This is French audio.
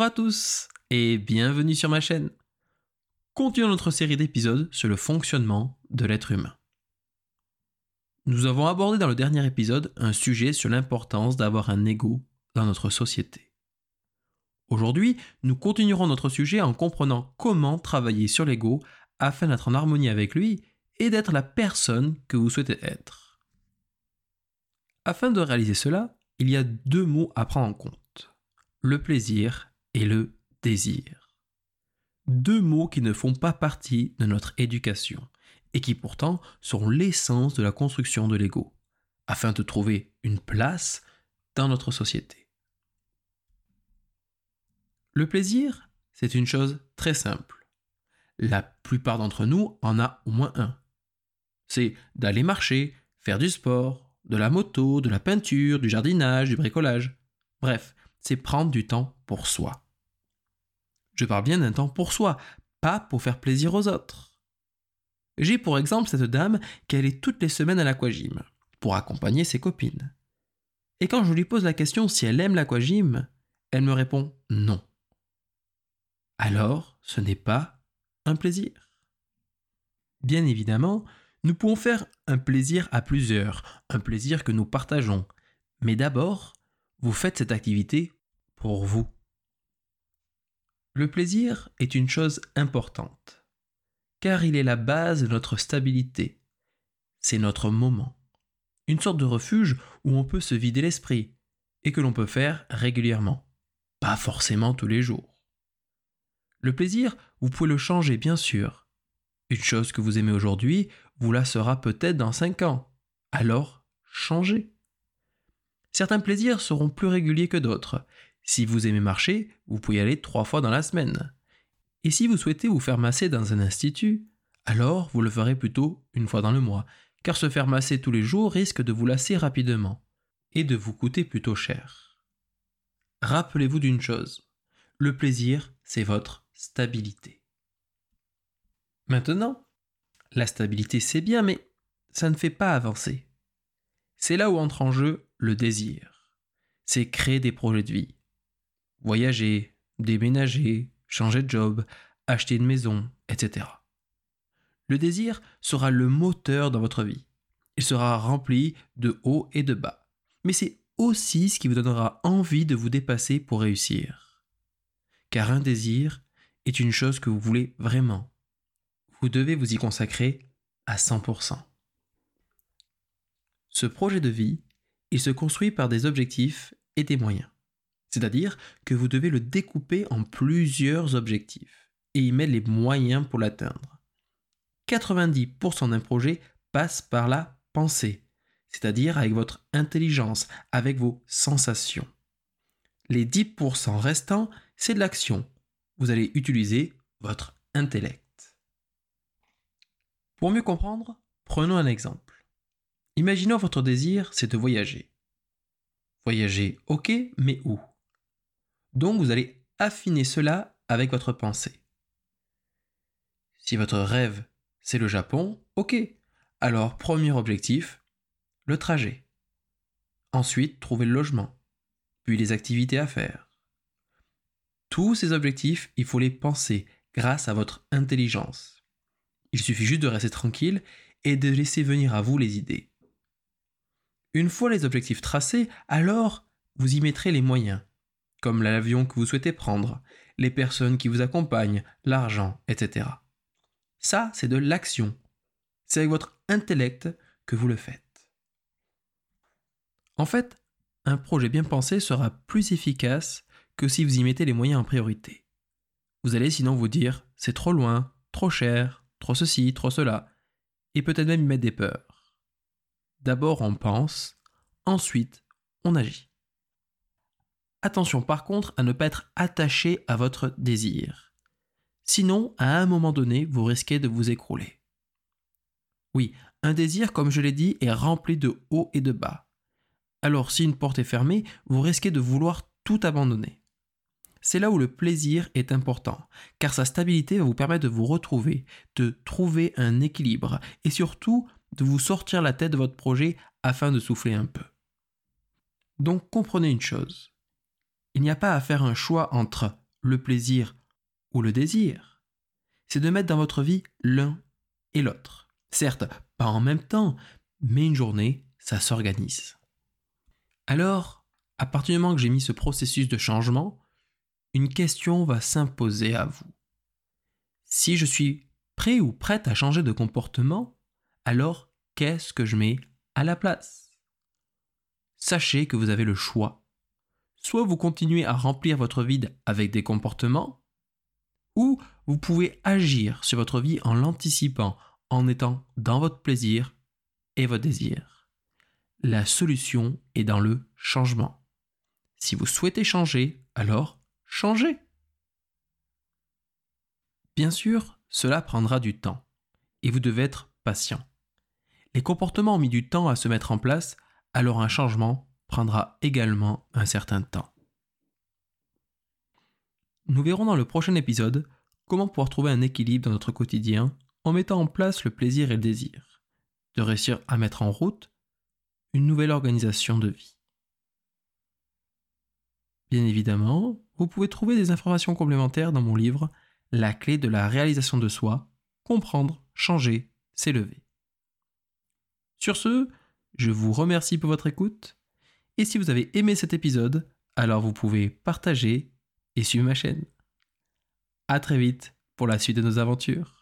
Bonjour à tous et bienvenue sur ma chaîne. Continuons notre série d'épisodes sur le fonctionnement de l'être humain. Nous avons abordé dans le dernier épisode un sujet sur l'importance d'avoir un ego dans notre société. Aujourd'hui, nous continuerons notre sujet en comprenant comment travailler sur l'ego afin d'être en harmonie avec lui et d'être la personne que vous souhaitez être. Afin de réaliser cela, il y a deux mots à prendre en compte, le plaisir et le désir. Deux mots qui ne font pas partie de notre éducation et qui pourtant sont l'essence de la construction de l'ego, afin de trouver une place dans notre société. Le plaisir, c'est une chose très simple. La plupart d'entre nous en a au moins un. C'est d'aller marcher, faire du sport, de la moto, de la peinture, du jardinage, du bricolage. Bref, c'est prendre du temps pour soi. Je parle bien d'un temps pour soi, pas pour faire plaisir aux autres. J'ai pour exemple cette dame qui allait toutes les semaines à l'aquagym pour accompagner ses copines. Et quand je lui pose la question si elle aime l'aquagym, elle me répond non. Alors, ce n'est pas un plaisir. Bien évidemment, nous pouvons faire un plaisir à plusieurs, un plaisir que nous partageons. Mais d'abord, vous faites cette activité pour vous. Le plaisir est une chose importante, car il est la base de notre stabilité. C'est notre moment, une sorte de refuge où on peut se vider l'esprit, et que l'on peut faire régulièrement, pas forcément tous les jours. Le plaisir, vous pouvez le changer bien sûr. Une chose que vous aimez aujourd'hui, vous la sera peut-être dans 5 ans. Alors, changez. Certains plaisirs seront plus réguliers que d'autres. Si vous aimez marcher, vous pouvez y aller trois fois dans la semaine. Et si vous souhaitez vous faire masser dans un institut, alors vous le ferez plutôt une fois dans le mois, car se faire masser tous les jours risque de vous lasser rapidement et de vous coûter plutôt cher. Rappelez-vous d'une chose, le plaisir, c'est votre stabilité. Maintenant, la stabilité c'est bien, mais ça ne fait pas avancer. C'est là où entre en jeu le désir. C'est créer des projets de vie. Voyager, déménager, changer de job, acheter une maison, etc. Le désir sera le moteur dans votre vie. Il sera rempli de hauts et de bas. Mais c'est aussi ce qui vous donnera envie de vous dépasser pour réussir. Car un désir est une chose que vous voulez vraiment vous devez vous y consacrer à 100%. Ce projet de vie, il se construit par des objectifs et des moyens. C'est-à-dire que vous devez le découper en plusieurs objectifs et y mettre les moyens pour l'atteindre. 90% d'un projet passe par la pensée, c'est-à-dire avec votre intelligence, avec vos sensations. Les 10% restants, c'est de l'action. Vous allez utiliser votre intellect. Pour mieux comprendre, prenons un exemple. Imaginons votre désir, c'est de voyager. Voyager, ok, mais où? Donc vous allez affiner cela avec votre pensée. Si votre rêve, c'est le Japon, ok. Alors, premier objectif, le trajet. Ensuite, trouver le logement, puis les activités à faire. Tous ces objectifs, il faut les penser grâce à votre intelligence. Il suffit juste de rester tranquille et de laisser venir à vous les idées. Une fois les objectifs tracés, alors vous y mettrez les moyens, comme l'avion que vous souhaitez prendre, les personnes qui vous accompagnent, l'argent, etc. Ça, c'est de l'action. C'est avec votre intellect que vous le faites. En fait, un projet bien pensé sera plus efficace que si vous y mettez les moyens en priorité. Vous allez sinon vous dire c'est trop loin, trop cher, trop ceci, trop cela, et peut-être même y mettre des peurs. D'abord on pense, ensuite on agit. Attention par contre à ne pas être attaché à votre désir. Sinon, à un moment donné, vous risquez de vous écrouler. Oui, un désir, comme je l'ai dit, est rempli de hauts et de bas. Alors si une porte est fermée, vous risquez de vouloir tout abandonner. C'est là où le plaisir est important, car sa stabilité va vous permettre de vous retrouver, de trouver un équilibre et surtout de vous sortir la tête de votre projet afin de souffler un peu. Donc comprenez une chose, il n'y a pas à faire un choix entre le plaisir ou le désir, c'est de mettre dans votre vie l'un et l'autre. Certes, pas en même temps, mais une journée, ça s'organise. Alors, à partir du moment que j'ai mis ce processus de changement, une question va s'imposer à vous. Si je suis prêt ou prête à changer de comportement, alors qu'est-ce que je mets à la place? Sachez que vous avez le choix. Soit vous continuez à remplir votre vide avec des comportements, ou vous pouvez agir sur votre vie en l'anticipant, en étant dans votre plaisir et votre désir. La solution est dans le changement. Si vous souhaitez changer, alors changez. Bien sûr, cela prendra du temps, et vous devez être patient. Les comportements ont mis du temps à se mettre en place, alors un changement prendra également un certain temps. Nous verrons dans le prochain épisode comment pouvoir trouver un équilibre dans notre quotidien en mettant en place le plaisir et le désir, de réussir à mettre en route une nouvelle organisation de vie. Bien évidemment, vous pouvez trouver des informations complémentaires dans mon livre La clé de la réalisation de soi, comprendre, changer, s'élever. Sur ce, je vous remercie pour votre écoute, et si vous avez aimé cet épisode, alors vous pouvez partager et suivre ma chaîne. A très vite pour la suite de nos aventures.